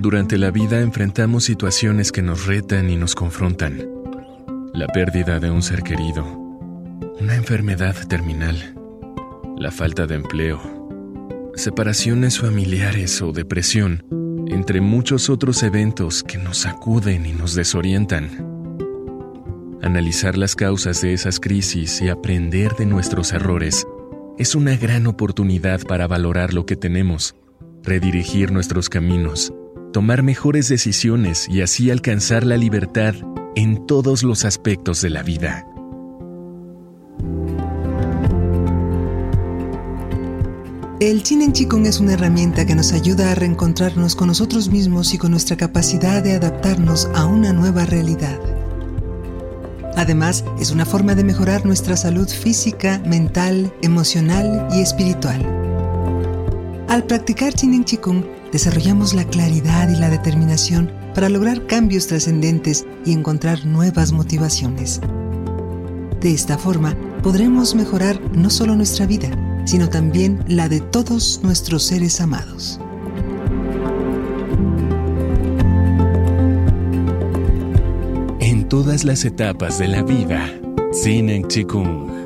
Durante la vida enfrentamos situaciones que nos retan y nos confrontan. La pérdida de un ser querido, una enfermedad terminal, la falta de empleo, separaciones familiares o depresión, entre muchos otros eventos que nos sacuden y nos desorientan. Analizar las causas de esas crisis y aprender de nuestros errores es una gran oportunidad para valorar lo que tenemos, redirigir nuestros caminos tomar mejores decisiones y así alcanzar la libertad en todos los aspectos de la vida. El Chinen Chikung es una herramienta que nos ayuda a reencontrarnos con nosotros mismos y con nuestra capacidad de adaptarnos a una nueva realidad. Además, es una forma de mejorar nuestra salud física, mental, emocional y espiritual. Al practicar Chinen Chikung, desarrollamos la claridad y la determinación para lograr cambios trascendentes y encontrar nuevas motivaciones. De esta forma, podremos mejorar no solo nuestra vida, sino también la de todos nuestros seres amados. En todas las etapas de la vida, Sin Chikung